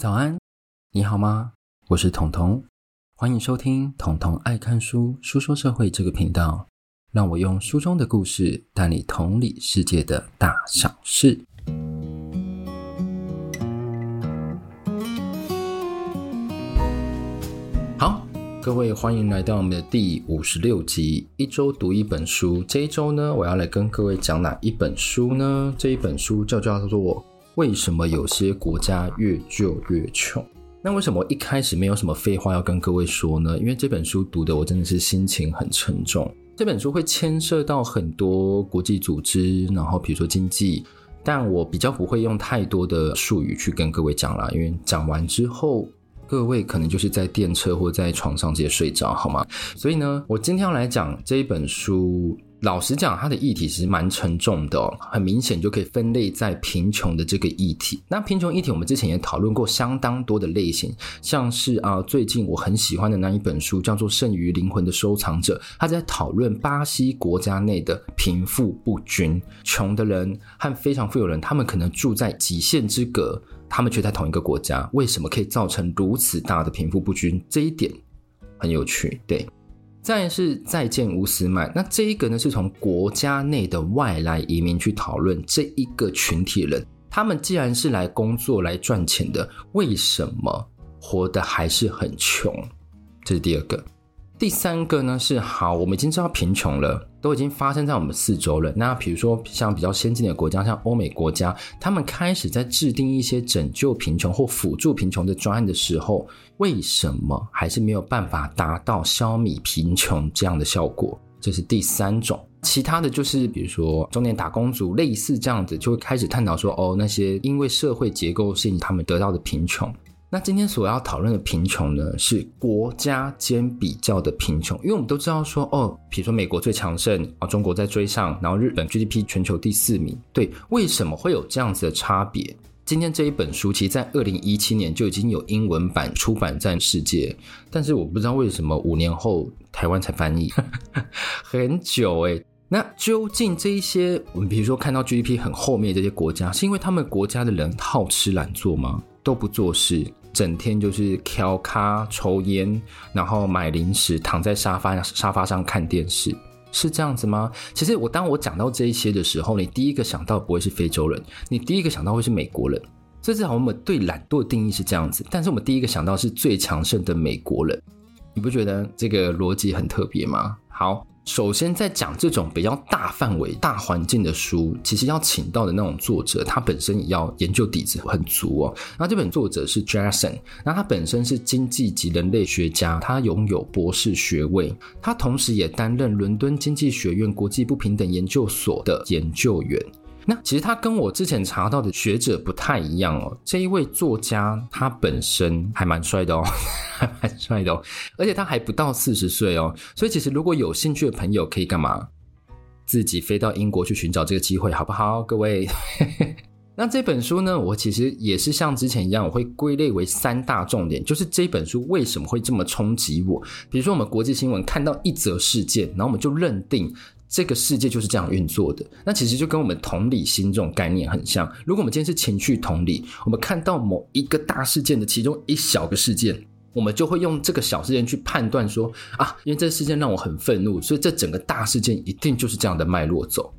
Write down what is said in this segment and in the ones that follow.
早安，你好吗？我是彤彤，欢迎收听彤彤爱看书书说社会这个频道，让我用书中的故事带你同理世界的大小事。好，各位欢迎来到我们的第五十六集，一周读一本书。这一周呢，我要来跟各位讲哪一本书呢？这一本书叫叫做。为什么有些国家越救越穷？那为什么一开始没有什么废话要跟各位说呢？因为这本书读的我真的是心情很沉重。这本书会牵涉到很多国际组织，然后比如说经济，但我比较不会用太多的术语去跟各位讲啦，因为讲完之后，各位可能就是在电车或在床上直接睡着，好吗？所以呢，我今天要来讲这一本书。老实讲，它的议题其实蛮沉重的哦，很明显就可以分类在贫穷的这个议题。那贫穷议题，我们之前也讨论过相当多的类型，像是啊，最近我很喜欢的那一本书叫做《剩余灵魂的收藏者》，他在讨论巴西国家内的贫富不均，穷的人和非常富有人，他们可能住在几线之隔，他们却在同一个国家，为什么可以造成如此大的贫富不均？这一点很有趣，对。再是再见乌斯曼，那这一个呢，是从国家内的外来移民去讨论这一个群体人，他们既然是来工作来赚钱的，为什么活得还是很穷？这是第二个。第三个呢是好，我们已经知道贫穷了，都已经发生在我们四周了。那比如说像比较先进的国家，像欧美国家，他们开始在制定一些拯救贫穷或辅助贫穷的专案的时候，为什么还是没有办法达到消弭贫穷这样的效果？这是第三种。其他的就是比如说中年打工族，类似这样子，就会开始探讨说，哦，那些因为社会结构性他们得到的贫穷。那今天所要讨论的贫穷呢，是国家间比较的贫穷，因为我们都知道说，哦，比如说美国最强盛啊，中国在追上，然后日本 GDP 全球第四名，对，为什么会有这样子的差别？今天这一本书，其实在二零一七年就已经有英文版出版在世界，但是我不知道为什么五年后台湾才翻译，很久诶。那究竟这一些我们比如说看到 GDP 很后面这些国家，是因为他们国家的人好吃懒做吗？都不做事。整天就是翘咖抽烟，然后买零食，躺在沙发沙发上看电视，是这样子吗？其实我当我讲到这一些的时候，你第一个想到不会是非洲人，你第一个想到会是美国人。所以至少我们对懒惰的定义是这样子，但是我们第一个想到是最强盛的美国人，你不觉得这个逻辑很特别吗？好。首先，在讲这种比较大范围、大环境的书，其实要请到的那种作者，他本身也要研究底子很足哦。那这本作者是 Jason，那他本身是经济及人类学家，他拥有博士学位，他同时也担任伦敦经济学院国际不平等研究所的研究员。那其实他跟我之前查到的学者不太一样哦。这一位作家他本身还蛮帅的哦，还蛮帅的哦，而且他还不到四十岁哦。所以其实如果有兴趣的朋友可以干嘛？自己飞到英国去寻找这个机会，好不好？各位。那这本书呢，我其实也是像之前一样，我会归类为三大重点，就是这本书为什么会这么冲击我？比如说我们国际新闻看到一则事件，然后我们就认定。这个世界就是这样运作的，那其实就跟我们同理心这种概念很像。如果我们今天是情绪同理，我们看到某一个大事件的其中一小个事件，我们就会用这个小事件去判断说啊，因为这个事件让我很愤怒，所以这整个大事件一定就是这样的脉络走。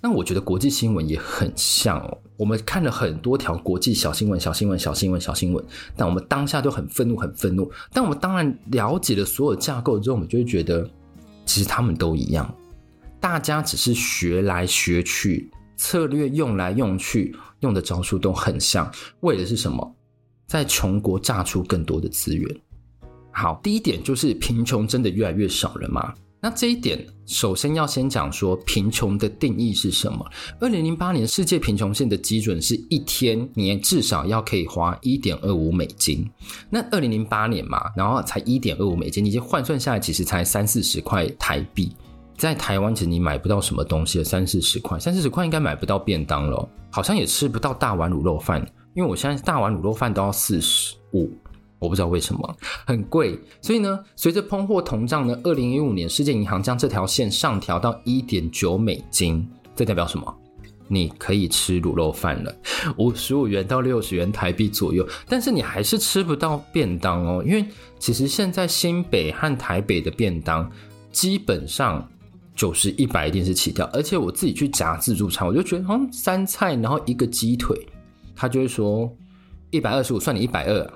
那我觉得国际新闻也很像哦，我们看了很多条国际小新闻、小新闻、小新闻、小新闻，但我们当下都很愤怒、很愤怒。但我们当然了解了所有架构之后，我们就会觉得，其实他们都一样。大家只是学来学去，策略用来用去，用的招数都很像，为的是什么？在穷国榨出更多的资源。好，第一点就是贫穷真的越来越少了吗？那这一点，首先要先讲说贫穷的定义是什么？二零零八年世界贫穷线的基准是一天你至少要可以花一点二五美金。那二零零八年嘛，然后才一点二五美金，你就换算下来，其实才三四十块台币。在台湾，其实你买不到什么东西，三四十块，三四十块应该买不到便当了，好像也吃不到大碗卤肉饭，因为我现在大碗卤肉饭都要四十五，我不知道为什么很贵。所以呢，随着通货膨胀呢，二零一五年世界银行将这条线上调到一点九美金，这代表什么？你可以吃卤肉饭了，五十五元到六十元台币左右，但是你还是吃不到便当哦，因为其实现在新北和台北的便当基本上九十一百一定是起跳，而且我自己去夹自助餐，我就觉得，嗯，三菜然后一个鸡腿，他就会说一百二十五，算你一百二，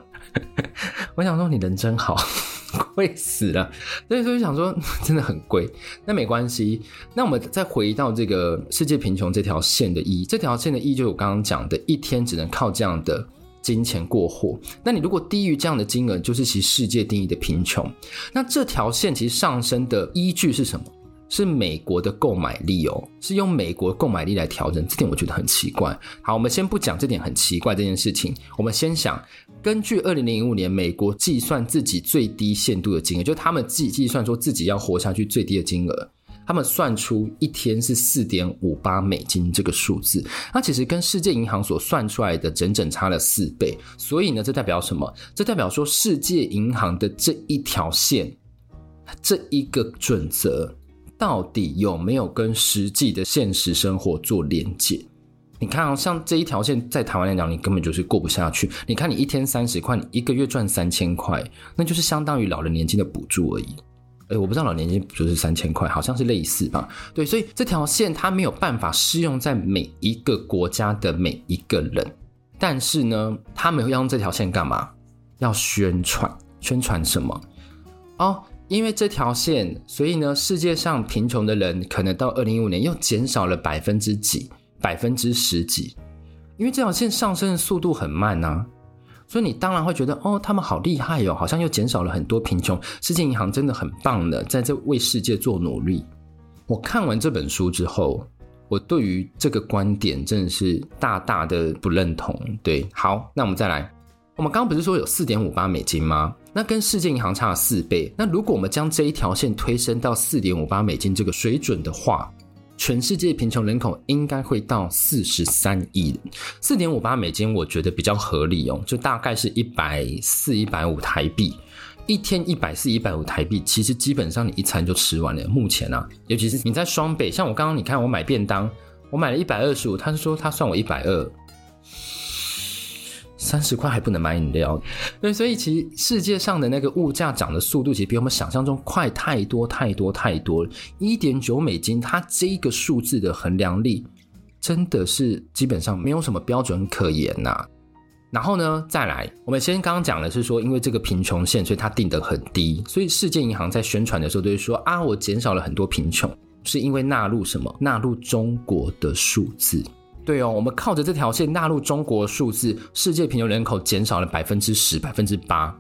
我想说你人真好。贵死了，所以说就想说 真的很贵，那没关系。那我们再回到这个世界贫穷这条线的意义，这条线的意义就是我刚刚讲的，一天只能靠这样的金钱过活。那你如果低于这样的金额，就是其世界定义的贫穷。那这条线其实上升的依据是什么？是美国的购买力哦，是用美国购买力来调整，这点我觉得很奇怪。好，我们先不讲这点很奇怪这件事情，我们先想，根据二零零五年美国计算自己最低限度的金额，就他们自己计算说自己要活下去最低的金额，他们算出一天是四点五八美金这个数字，那其实跟世界银行所算出来的整整差了四倍。所以呢，这代表什么？这代表说世界银行的这一条线，这一个准则。到底有没有跟实际的现实生活做连接？你看啊，像这一条线在台湾来讲，你根本就是过不下去。你看，你一天三十块，你一个月赚三千块，那就是相当于老人年金的补助而已。诶，我不知道老年金补助是三千块，好像是类似吧？对，所以这条线它没有办法适用在每一个国家的每一个人。但是呢，他们要用这条线干嘛？要宣传，宣传什么？哦。因为这条线，所以呢，世界上贫穷的人可能到二零一五年又减少了百分之几，百分之十几。因为这条线上升的速度很慢啊，所以你当然会觉得，哦，他们好厉害哦，好像又减少了很多贫穷。世界银行真的很棒的，在这为世界做努力。我看完这本书之后，我对于这个观点真的是大大的不认同。对，好，那我们再来。我们刚刚不是说有四点五八美金吗？那跟世界银行差了四倍。那如果我们将这一条线推升到四点五八美金这个水准的话，全世界贫穷人口应该会到四十三亿。四点五八美金，我觉得比较合理哦，就大概是一百四、一百五台币。一天一百四、一百五台币，其实基本上你一餐就吃完了。目前啊，尤其是你在双北，像我刚刚你看我买便当，我买了一百二十五，他是说他算我一百二。三十块还不能买饮料，对，所以其实世界上的那个物价涨的速度，其实比我们想象中快太多太多太多。一点九美金，它这个数字的衡量力真的是基本上没有什么标准可言呐、然后呢，再来，我们先刚刚讲的是说，因为这个贫穷线，所以它定得很低，所以世界银行在宣传的时候都会说啊，我减少了很多贫穷，是因为纳入什么？纳入中国的数字。对哦，我们靠着这条线纳入中国数字，世界贫穷人口减少了百分之十、百分之八。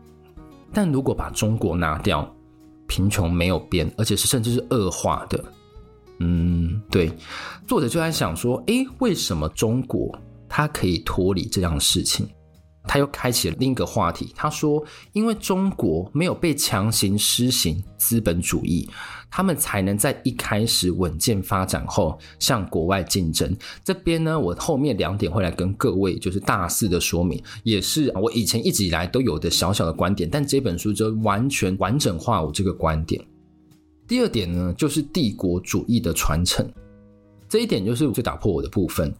但如果把中国拿掉，贫穷没有变，而且是甚至是恶化的。嗯，对。作者就在想说，诶，为什么中国它可以脱离这样的事情？他又开启了另一个话题。他说：“因为中国没有被强行施行资本主义，他们才能在一开始稳健发展后向国外竞争。”这边呢，我后面两点会来跟各位就是大肆的说明，也是我以前一直以来都有的小小的观点，但这本书就完全完整化我这个观点。第二点呢，就是帝国主义的传承，这一点就是最打破我的部分。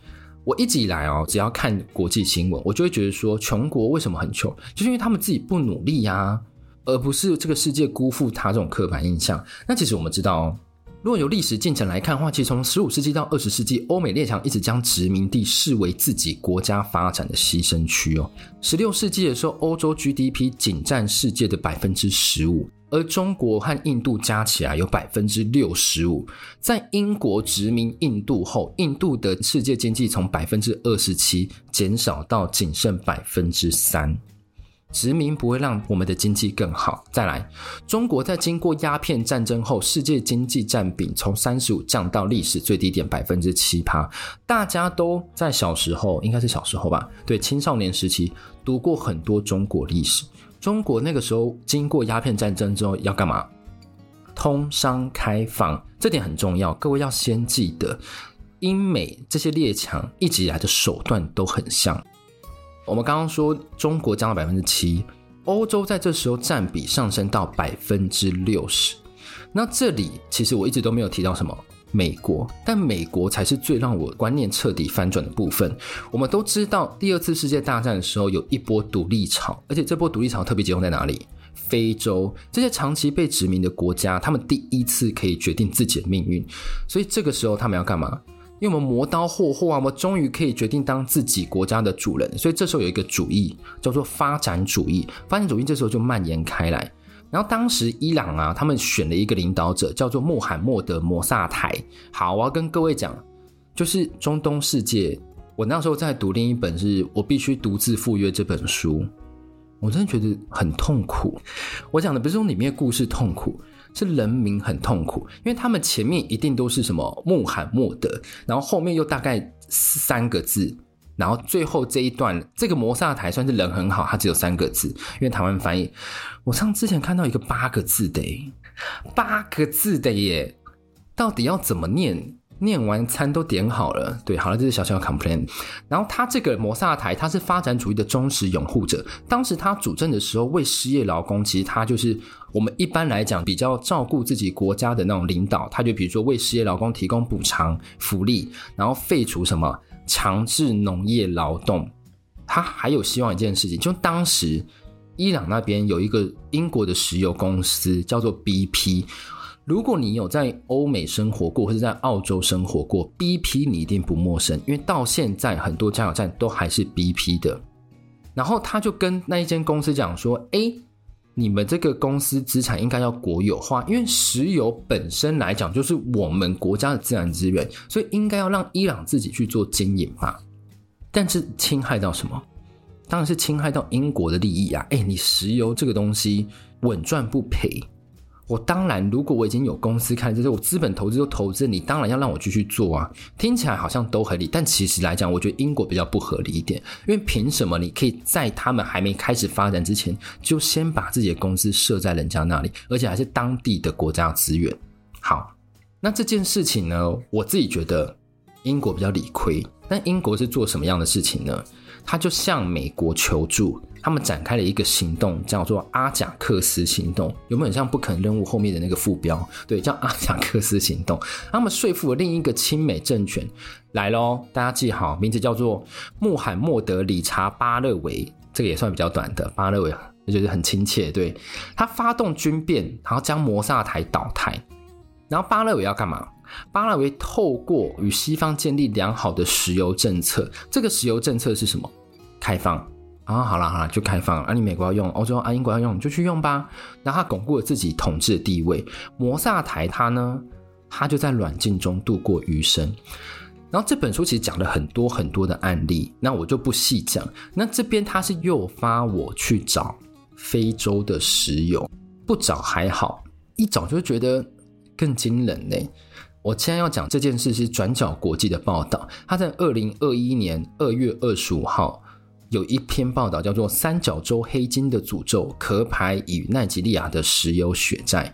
我一直以来哦，只要看国际新闻，我就会觉得说，穷国为什么很穷，就是因为他们自己不努力呀，而不是这个世界辜负他这种刻板印象。那其实我们知道哦，如果由历史进程来看的话，其实从十五世纪到二十世纪，欧美列强一直将殖民地视为自己国家发展的牺牲区哦。十六世纪的时候，欧洲 GDP 仅占世界的百分之十五。而中国和印度加起来有百分之六十五，在英国殖民印度后，印度的世界经济从百分之二十七减少到仅剩百分之三。殖民不会让我们的经济更好。再来，中国在经过鸦片战争后，世界经济占比从三十五降到历史最低点百分之七趴。大家都在小时候，应该是小时候吧？对，青少年时期读过很多中国历史。中国那个时候经过鸦片战争之后要干嘛？通商开放，这点很重要。各位要先记得，英美这些列强一直以来的手段都很像。我们刚刚说中国降到百分之七，欧洲在这时候占比上升到百分之六十。那这里其实我一直都没有提到什么美国，但美国才是最让我观念彻底翻转的部分。我们都知道，第二次世界大战的时候有一波独立潮，而且这波独立潮特别集中在哪里？非洲这些长期被殖民的国家，他们第一次可以决定自己的命运，所以这个时候他们要干嘛？因为我们磨刀霍霍啊，我们终于可以决定当自己国家的主人，所以这时候有一个主义叫做发展主义。发展主义这时候就蔓延开来。然后当时伊朗啊，他们选了一个领导者叫做穆罕默德·摩萨台。好，我要跟各位讲，就是中东世界，我那时候在读另一本是我必须独自赴约这本书，我真的觉得很痛苦。我讲的不是说里面故事痛苦。是人民很痛苦，因为他们前面一定都是什么穆罕默德，然后后面又大概三个字，然后最后这一段这个摩萨台算是人很好，他只有三个字，因为台湾翻译。我上之前看到一个八个字的，八个字的耶，到底要怎么念？念完餐都点好了，对，好了，这是小小的 complain。然后他这个摩萨台，他是发展主义的忠实拥护者。当时他主政的时候，为失业劳工，其实他就是我们一般来讲比较照顾自己国家的那种领导。他就比如说为失业劳工提供补偿福利，然后废除什么强制农业劳动。他还有希望一件事情，就当时伊朗那边有一个英国的石油公司叫做 BP。如果你有在欧美生活过，或者在澳洲生活过，BP 你一定不陌生，因为到现在很多加油站都还是 BP 的。然后他就跟那一间公司讲说：“哎，你们这个公司资产应该要国有化，因为石油本身来讲就是我们国家的自然资源，所以应该要让伊朗自己去做经营嘛。”但是侵害到什么？当然是侵害到英国的利益啊！哎，你石油这个东西稳赚不赔。我当然，如果我已经有公司看，就是我资本投资都投资，你当然要让我继续做啊。听起来好像都合理，但其实来讲，我觉得英国比较不合理一点。因为凭什么你可以在他们还没开始发展之前，就先把自己的公司设在人家那里，而且还是当地的国家资源？好，那这件事情呢，我自己觉得英国比较理亏。但英国是做什么样的事情呢？他就向美国求助。他们展开了一个行动，叫做阿贾克斯行动，有没有很像不可能任务后面的那个副标？对，叫阿贾克斯行动。他们说服了另一个亲美政权来喽，大家记好，名字叫做穆罕默德·理查·巴勒维，这个也算比较短的。巴勒维，也就是很亲切。对，他发动军变，然后将摩萨台倒台。然后巴勒维要干嘛？巴勒维透过与西方建立良好的石油政策，这个石油政策是什么？开放。啊，好了好了，就开放了。啊，你美国要用，欧洲啊，英国要用，你就去用吧。然后他巩固了自己统治的地位。摩萨台他呢，他就在软禁中度过余生。然后这本书其实讲了很多很多的案例，那我就不细讲。那这边他是诱发我去找非洲的石油，不找还好，一找就觉得更惊人呢。我现在要讲这件事是转角国际的报道，他在二零二一年二月二十五号。有一篇报道叫做《三角洲黑金的诅咒：壳牌与奈及利亚的石油血债》，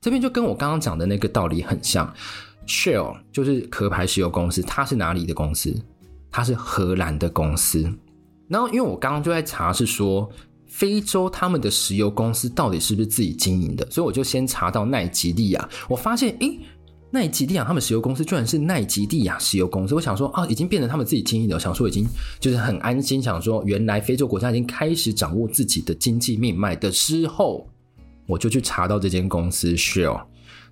这边就跟我刚刚讲的那个道理很像。Shell 就是壳牌石油公司，它是哪里的公司？它是荷兰的公司。然后，因为我刚刚就在查，是说非洲他们的石油公司到底是不是自己经营的，所以我就先查到奈及利亚，我发现，诶。奈及利亚他们石油公司居然是奈及利亚石油公司，我想说啊，已经变成他们自己经营的，想说已经就是很安心，想说原来非洲国家已经开始掌握自己的经济命脉的时候，我就去查到这间公司 Shell，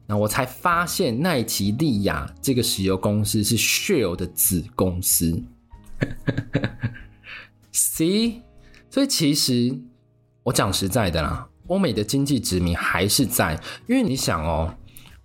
那我才发现奈及利亚这个石油公司是 Shell 的子公司。See，所以其实我讲实在的啦，欧美的经济殖民还是在，因为你想哦。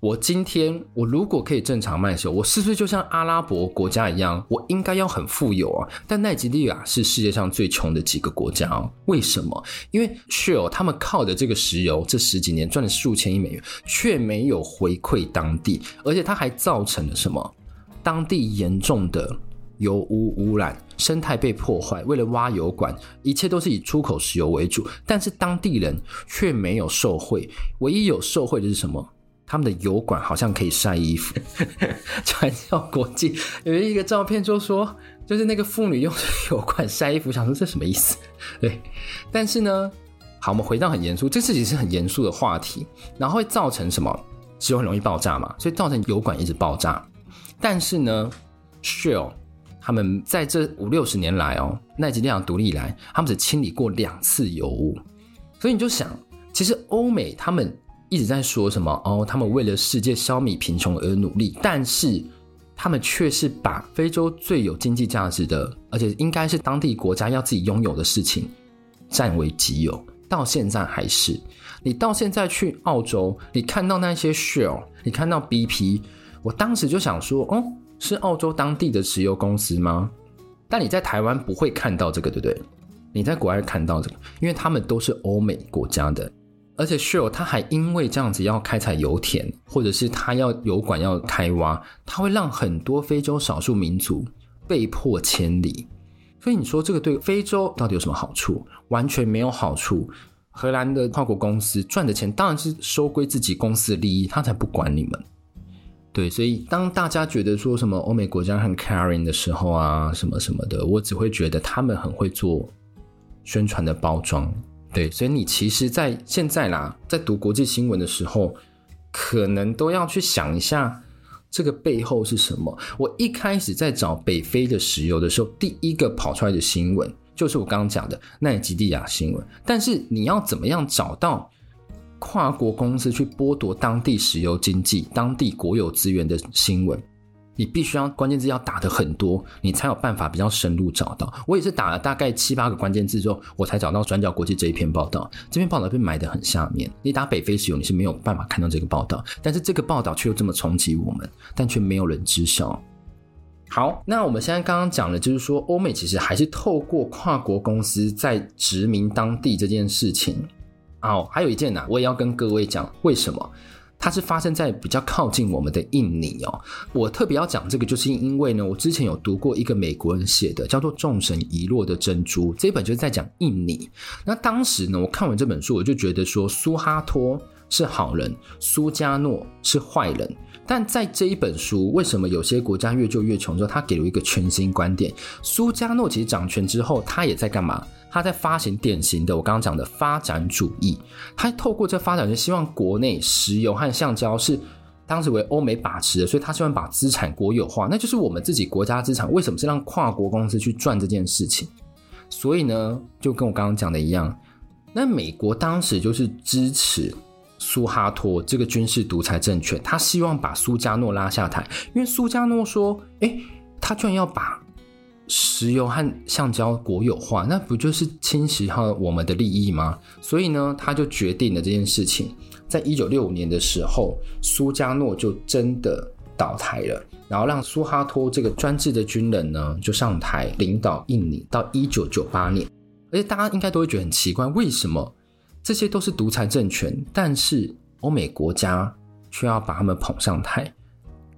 我今天，我如果可以正常卖油，我是不是就像阿拉伯国家一样，我应该要很富有啊？但奈及利亚是世界上最穷的几个国家哦。为什么？因为 Shell 他们靠的这个石油，这十几年赚了数千亿美元，却没有回馈当地，而且它还造成了什么？当地严重的油污污染，生态被破坏。为了挖油管，一切都是以出口石油为主，但是当地人却没有受惠，唯一有受惠的是什么？他们的油管好像可以晒衣服，传销国际有一个照片就说，就是那个妇女用油管晒衣服，想说这什么意思？对，但是呢，好，我们回到很严肃，这事情是很严肃的话题，然后会造成什么？石油很容易爆炸嘛，所以造成油管一直爆炸。但是呢，Shell 他们在这五六十年来哦，奈及利亚独立以来，他们只清理过两次油污。所以你就想，其实欧美他们一直在说什么哦，他们为了世界消弭贫穷而努力，但是。他们却是把非洲最有经济价值的，而且应该是当地国家要自己拥有的事情占为己有，到现在还是。你到现在去澳洲，你看到那些 Shell，你看到 BP，我当时就想说，哦，是澳洲当地的石油公司吗？但你在台湾不会看到这个，对不对？你在国外看到这个，因为他们都是欧美国家的。而且 Shell 他还因为这样子要开采油田，或者是他要油管要开挖，他会让很多非洲少数民族被迫迁离。所以你说这个对非洲到底有什么好处？完全没有好处。荷兰的跨国公司赚的钱当然是收归自己公司的利益，他才不管你们。对，所以当大家觉得说什么欧美国家很 caring 的时候啊，什么什么的，我只会觉得他们很会做宣传的包装。对，所以你其实，在现在啦，在读国际新闻的时候，可能都要去想一下这个背后是什么。我一开始在找北非的石油的时候，第一个跑出来的新闻就是我刚刚讲的奈及利亚新闻。但是你要怎么样找到跨国公司去剥夺当地石油经济、当地国有资源的新闻？你必须要关键字要打得很多，你才有办法比较深入找到。我也是打了大概七八个关键字之后，我才找到转角国际这一篇报道。这篇报道被埋得很下面，你打北非石油你是没有办法看到这个报道，但是这个报道却又这么冲击我们，但却没有人知晓。好，那我们现在刚刚讲的就是说，欧美其实还是透过跨国公司在殖民当地这件事情。哦，还有一件呢、我也要跟各位讲，为什么？它是发生在比较靠近我们的印尼哦。我特别要讲这个，就是因为呢，我之前有读过一个美国人写的，叫做《众神遗落的珍珠》这本，就是在讲印尼。那当时呢，我看完这本书，我就觉得说，苏哈托是好人，苏加诺是坏人。但在这一本书，为什么有些国家越救越穷之后，他给了一个全新观点？苏加诺其实掌权之后，他也在干嘛？他在发行典型的我刚刚讲的发展主义，他透过这发展就希望国内石油和橡胶是当时为欧美把持的，所以他希望把资产国有化，那就是我们自己国家资产。为什么是让跨国公司去赚这件事情？所以呢，就跟我刚刚讲的一样，那美国当时就是支持苏哈托这个军事独裁政权，他希望把苏加诺拉下台，因为苏加诺说，哎，他居然要把。石油和橡胶国有化，那不就是侵蚀到我们的利益吗？所以呢，他就决定了这件事情。在一九六五年的时候，苏加诺就真的倒台了，然后让苏哈托这个专制的军人呢就上台领导印尼到一九九八年。而且大家应该都会觉得很奇怪，为什么这些都是独裁政权，但是欧美国家却要把他们捧上台？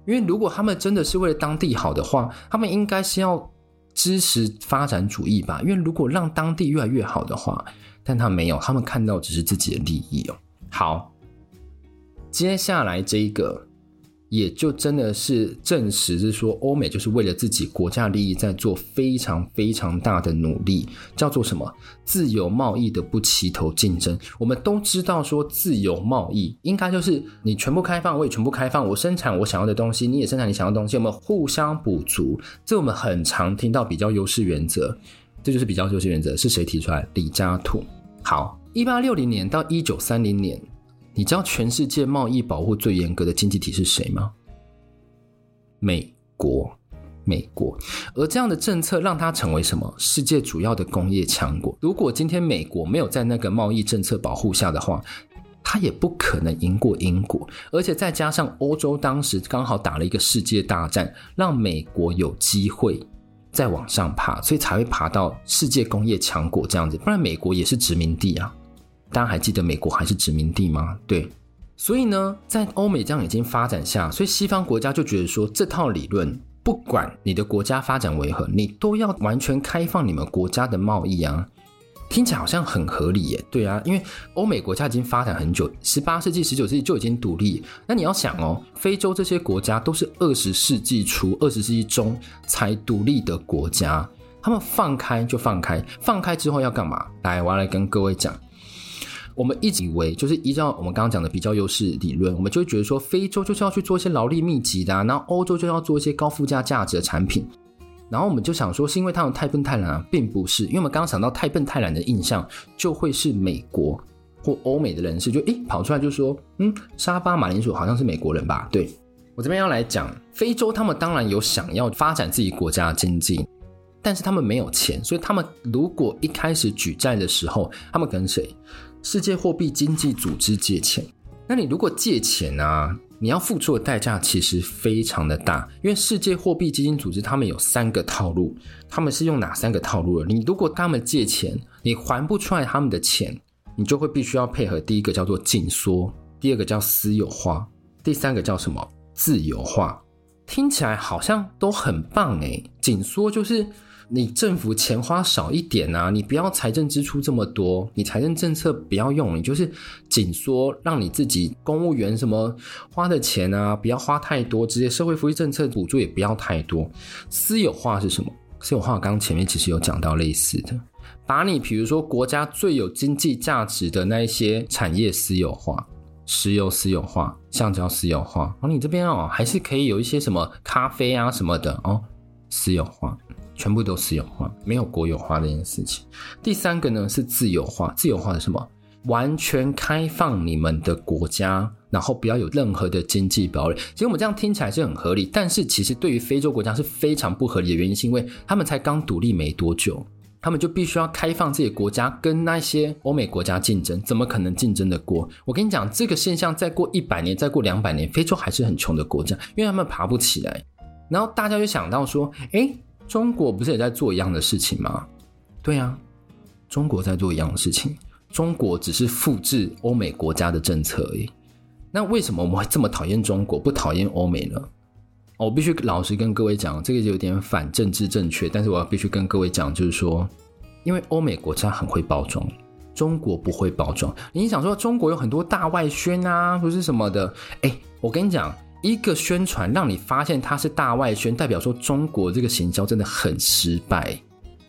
因为如果他们真的是为了当地好的话，他们应该是要。支持发展主义吧，因为如果让当地越来越好的话，但他没有，他们看到只是自己的利益哦。好，接下来这一个。也就真的是证实是说，欧美就是为了自己国家利益在做非常非常大的努力，叫做什么？自由贸易的不齐头竞争。我们都知道说，自由贸易应该就是你全部开放，我也全部开放，我生产我想要的东西，你也生产你想要的东西，我们互相补足。这我们很常听到比较优势原则，这就是比较优势原则是谁提出来？李嘉图。好，一八六零年到一九三零年。你知道全世界贸易保护最严格的经济体是谁吗？美国，美国。而这样的政策让它成为什么？世界主要的工业强国。如果今天美国没有在那个贸易政策保护下的话，它也不可能赢过英国。而且再加上欧洲当时刚好打了一个世界大战，让美国有机会再往上爬，所以才会爬到世界工业强国这样子。不然美国也是殖民地啊。大家还记得美国还是殖民地吗？对，所以呢，在欧美这样已经发展下，所以西方国家就觉得说，这套理论，不管你的国家发展为何，你都要完全开放你们国家的贸易啊，听起来好像很合理耶。对啊，因为欧美国家已经发展很久，十八世纪、十九世纪就已经独立。那你要想哦，非洲这些国家都是二十世纪初、二十世纪中才独立的国家，他们放开就放开，放开之后要干嘛？来，我要来跟各位讲。我们一直以为就是依照我们刚刚讲的比较优势理论，我们就觉得说，非洲就是要去做一些劳力密集的啊，然后欧洲就要做一些高附加价值的产品。然后我们就想说，是因为他们太笨太懒啊，并不是，因为我们刚刚想到太笨太懒的印象，就会是美国或欧美的人士就诶跑出来就说，嗯，沙巴马铃薯好像是美国人吧？对，我这边要来讲，非洲他们当然有想要发展自己国家的经济，但是他们没有钱，所以他们如果一开始举债的时候，他们跟谁？世界货币经济组织借钱。那你如果借钱啊？你要付出的代价其实非常的大，因为世界货币基金组织他们有三个套路，他们是用哪三个套路的？你如果他们借钱，你还不出来他们的钱，你就会必须要配合第一个叫做紧缩，第二个叫私有化，第三个叫什么？自由化。听起来好像都很棒诶，紧缩就是。你政府钱花少一点啊，你不要财政支出这么多，你财政政策不要用，你就是紧缩，让你自己公务员什么花的钱啊，不要花太多，直接社会福利政策补助也不要太多。私有化是什么？私有化刚刚前面其实有讲到类似的，把你比如说国家最有经济价值的那一些产业私有化，石油私有化，橡胶私有化，然后你这边哦还是可以有一些什么咖啡啊什么的哦，私有化。全部都私有化，没有国有化这件事情。第三个呢是自由化，自由化是什么？完全开放你们的国家，然后不要有任何的经济堡垒。其实我们这样听起来是很合理，但是其实对于非洲国家是非常不合理的原因，是因为他们才刚独立没多久，他们就必须要开放自己国家跟那些欧美国家竞争，怎么可能竞争得过？我跟你讲，这个现象再过一百年，再过两百年，非洲还是很穷的国家，因为他们爬不起来。然后大家就想到说，诶。中国不是也在做一样的事情吗？对、啊，中国在做一样的事情。中国只是复制欧美国家的政策而已。那为什么我们会这么讨厌中国，不讨厌欧美呢？我必须老实跟各位讲，这个有点反政治正确。但是我要必须跟各位讲，就是说，因为欧美国家很会包装，中国不会包装。你想说中国有很多大外宣啊，不是什么的？哎，我跟你讲。一个宣传让你发现它是大外宣，代表说中国这个行销真的很失败。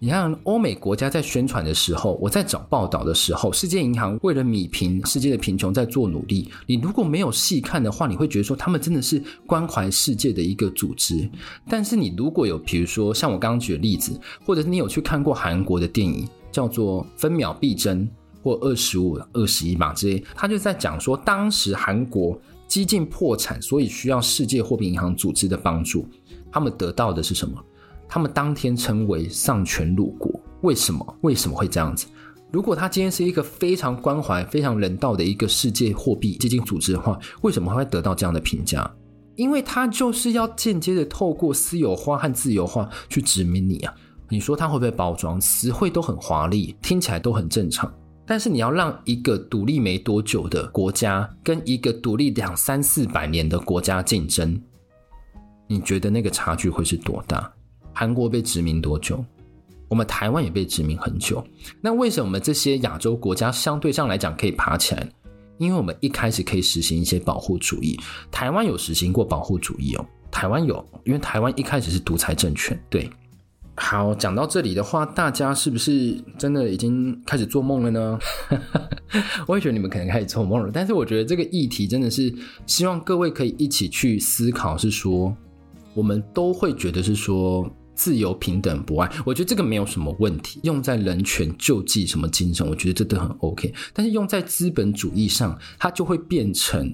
你看欧美国家在宣传的时候，我在找报道的时候，世界银行为了米平世界的贫穷在做努力。你如果没有细看的话，你会觉得说他们真的是关怀世界的一个组织。但是你如果有，比如说像我刚刚举的例子，或者是你有去看过韩国的电影，叫做《分秒必争》或《二十五二十一》嘛之类，他就在讲说当时韩国。几近破产，所以需要世界货币银行组织的帮助。他们得到的是什么？他们当天称为丧权辱国。为什么？为什么会这样子？如果他今天是一个非常关怀、非常人道的一个世界货币基金组织的话，为什么会得到这样的评价？因为他就是要间接的透过私有化和自由化去殖民你啊！你说他会不会包装？词汇都很华丽，听起来都很正常。但是你要让一个独立没多久的国家跟一个独立两三四百年的国家竞争，你觉得那个差距会是多大？韩国被殖民多久？我们台湾也被殖民很久。那为什么这些亚洲国家相对上来讲可以爬起来？因为我们一开始可以实行一些保护主义。台湾有实行过保护主义哦，台湾有，因为台湾一开始是独裁政权，对。好，讲到这里的话，大家是不是真的已经开始做梦了呢？我也觉得你们可能开始做梦了，但是我觉得这个议题真的是希望各位可以一起去思考，是说我们都会觉得是说自由、平等、博爱，我觉得这个没有什么问题。用在人权、救济什么精神，我觉得这都很 OK。但是用在资本主义上，它就会变成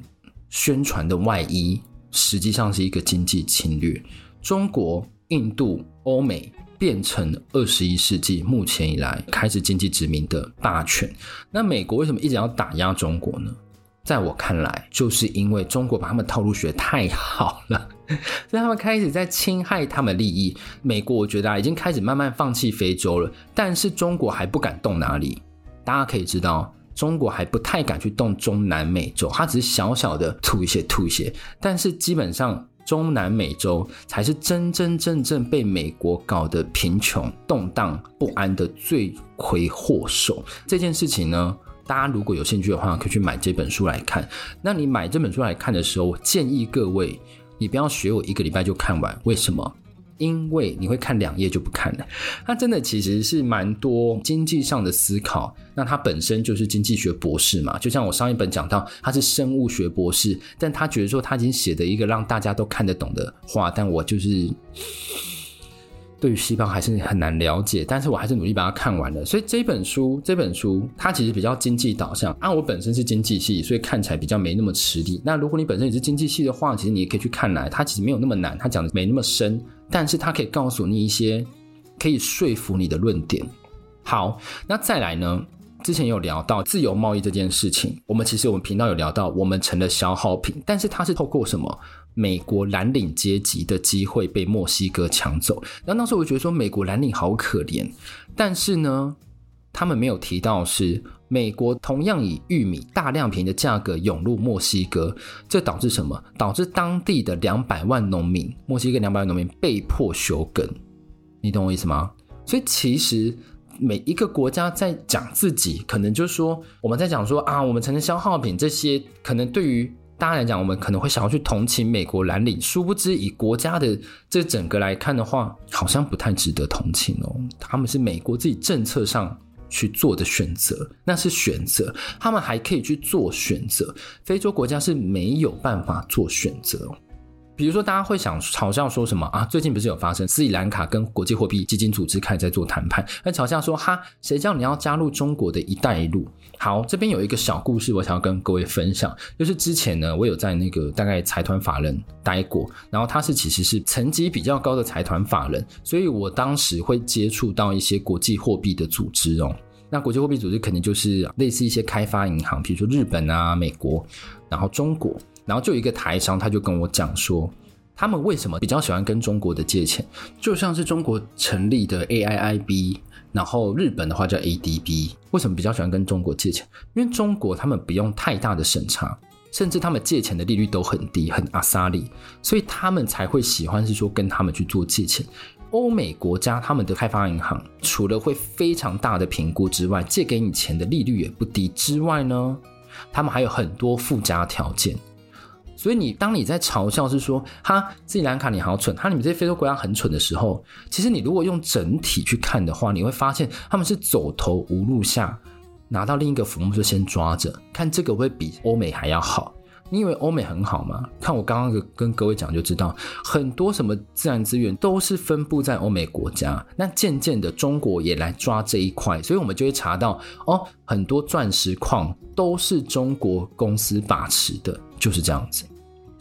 宣传的外衣，实际上是一个经济侵略。中国、印度、欧美。变成二十一世纪目前以来开始经济殖民的霸权。那美国为什么一直要打压中国呢？在我看来，就是因为中国把他们套路学太好了，所以他们开始在侵害他们利益。美国我觉得啊，已经开始慢慢放弃非洲了，但是中国还不敢动哪里。大家可以知道，中国还不太敢去动中南美洲，它只是小小的吐一些吐一些，但是基本上。中南美洲才是真真正正被美国搞得贫穷、动荡不安的罪魁祸首。这件事情呢，大家如果有兴趣的话，可以去买这本书来看。那你买这本书来看的时候，我建议各位，你不要学我一个礼拜就看完。为什么？因为你会看两页就不看了。他真的其实是蛮多经济上的思考。那他本身就是经济学博士嘛，就像我上一本讲到，他是生物学博士，但他觉得说他已经写的一个让大家都看得懂的话，但我就是。对于细胞还是很难了解，但是我还是努力把它看完了。所以这本书，这本书它其实比较经济导向。啊，我本身是经济系，所以看起来比较没那么吃力。那如果你本身也是经济系的话，其实你也可以去看来，它其实没有那么难，它讲的没那么深，但是它可以告诉你一些可以说服你的论点。好，那再来呢？之前有聊到自由贸易这件事情，我们其实我们频道有聊到，我们成了消耗品，但是它是透过什么？美国蓝领阶级的机会被墨西哥抢走，然后那时候我觉得说美国蓝领好可怜，但是呢，他们没有提到是美国同样以玉米大量品的价格涌入墨西哥，这导致什么？导致当地的两百万农民，墨西哥两百万农民被迫休耕，你懂我意思吗？所以其实每一个国家在讲自己，可能就是说我们在讲说啊，我们成了消耗品，这些可能对于。大家来讲，我们可能会想要去同情美国蓝领，殊不知以国家的这整个来看的话，好像不太值得同情哦。他们是美国自己政策上去做的选择，那是选择，他们还可以去做选择。非洲国家是没有办法做选择。比如说，大家会想嘲笑说什么啊？最近不是有发生斯里兰卡跟国际货币基金组织开始在做谈判，那嘲笑说哈，谁叫你要加入中国的一带一路？好，这边有一个小故事，我想要跟各位分享，就是之前呢，我有在那个大概财团法人待过，然后他是其实是层级比较高的财团法人，所以我当时会接触到一些国际货币的组织哦。那国际货币组织肯定就是类似一些开发银行，比如说日本啊、美国，然后中国。然后就有一个台商，他就跟我讲说，他们为什么比较喜欢跟中国的借钱，就像是中国成立的 AIIB，然后日本的话叫 ADB，为什么比较喜欢跟中国借钱？因为中国他们不用太大的审查，甚至他们借钱的利率都很低，很阿萨利，所以他们才会喜欢是说跟他们去做借钱。欧美国家他们的开发银行除了会非常大的评估之外，借给你钱的利率也不低之外呢，他们还有很多附加条件。所以你当你在嘲笑是说哈斯里兰卡你好蠢，哈你们这些非洲国家很蠢的时候，其实你如果用整体去看的话，你会发现他们是走投无路下拿到另一个浮木就先抓着，看这个会比欧美还要好。你以为欧美很好吗？看我刚刚跟各位讲就知道，很多什么自然资源都是分布在欧美国家。那渐渐的中国也来抓这一块，所以我们就会查到哦，很多钻石矿都是中国公司把持的。就是这样子，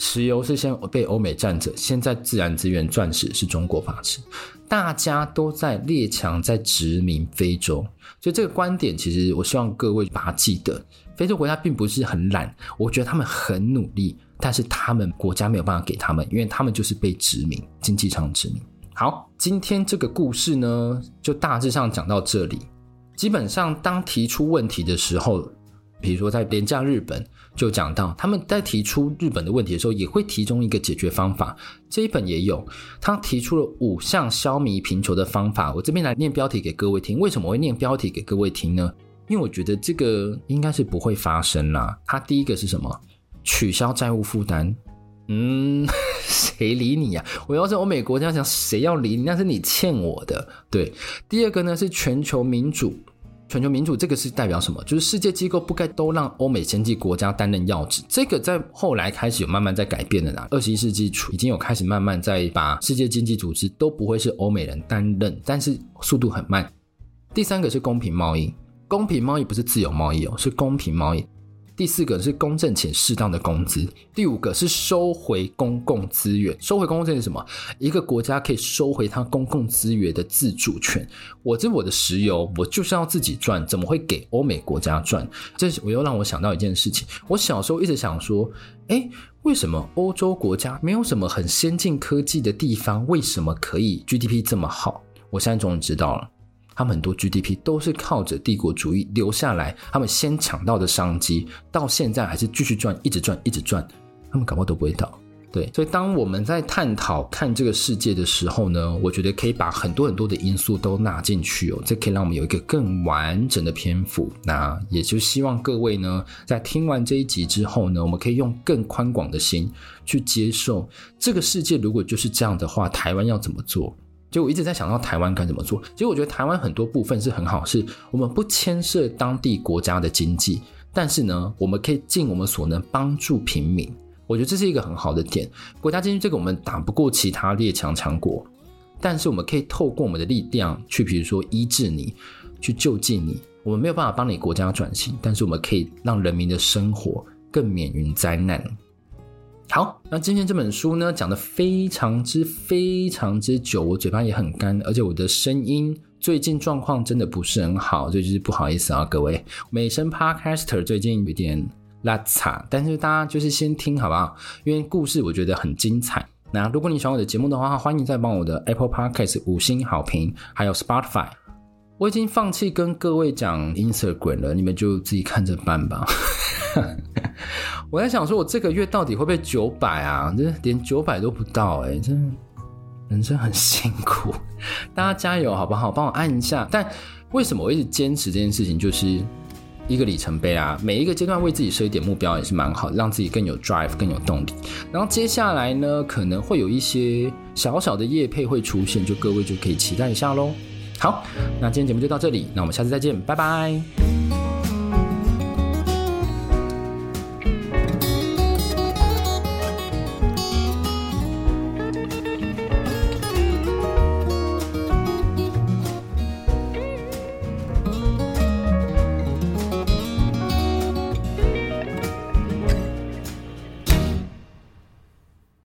石油是先被欧美占着，现在自然资源钻石是中国把持，大家都在列强在殖民非洲，所以这个观点其实我希望各位把它记得。非洲国家并不是很懒，我觉得他们很努力，但是他们国家没有办法给他们，因为他们就是被殖民，经济上殖民。好，今天这个故事呢，就大致上讲到这里。基本上，当提出问题的时候，比如说在廉价日本。就讲到他们在提出日本的问题的时候，也会提供一个解决方法。这一本也有，他提出了五项消弭贫穷的方法。我这边来念标题给各位听。为什么会念标题给各位听呢？因为我觉得这个应该是不会发生啦。他第一个是什么？取消债务负担。嗯，谁理你呀？我要是欧美国家，想谁要理你？那是你欠我的。对。第二个呢是全球民主。全球民主这个是代表什么？就是世界机构不该都让欧美先进国家担任要职。这个在后来开始有慢慢在改变的啦。二十一世纪初已经有开始慢慢在把世界经济组织都不会是欧美人担任，但是速度很慢。第三个是公平贸易，公平贸易不是自由贸易哦，是公平贸易。第四个是公正且适当的工资，第五个是收回公共资源。收回公共资源是什么？一个国家可以收回它公共资源的自主权。我这我的石油，我就是要自己赚，怎么会给欧美国家赚？这我又让我想到一件事情。我小时候一直想说，诶，为什么欧洲国家没有什么很先进科技的地方，为什么可以 GDP 这么好？我现在终于知道了。他们很多 GDP 都是靠着帝国主义留下来，他们先抢到的商机，到现在还是继续赚，一直赚，一直赚，他们搞不好都不会倒。对，所以当我们在探讨看这个世界的时候呢，我觉得可以把很多很多的因素都纳进去哦，这可以让我们有一个更完整的篇幅。那也就希望各位呢，在听完这一集之后呢，我们可以用更宽广的心去接受这个世界。如果就是这样的话，台湾要怎么做？就我一直在想到台湾该怎么做。其实我觉得台湾很多部分是很好，是我们不牵涉当地国家的经济，但是呢，我们可以尽我们所能帮助平民。我觉得这是一个很好的点。国家经济这个我们打不过其他列强强国，但是我们可以透过我们的力量去，比如说医治你，去救济你。我们没有办法帮你国家转型，但是我们可以让人民的生活更免于灾难。好，那今天这本书呢，讲的非常之非常之久，我嘴巴也很干，而且我的声音最近状况真的不是很好，所以就是不好意思啊，各位美声 Podcaster 最近有点。拉差，但是大家就是先听好不好？因为故事我觉得很精彩。那如果你喜欢我的节目的话，欢迎再帮我的 Apple Podcast 五星好评，还有 Spotify。我已经放弃跟各位讲 Instagram 了，你们就自己看着办吧。我在想说，我这个月到底会不会九百啊？这连九百都不到哎、欸，真的人生很辛苦。大家加油好不好？帮我按一下。但为什么我一直坚持这件事情？就是。一个里程碑啊，每一个阶段为自己设一点目标也是蛮好，让自己更有 drive，更有动力。然后接下来呢，可能会有一些小小的业配会出现，就各位就可以期待一下喽。好，那今天节目就到这里，那我们下次再见，拜拜。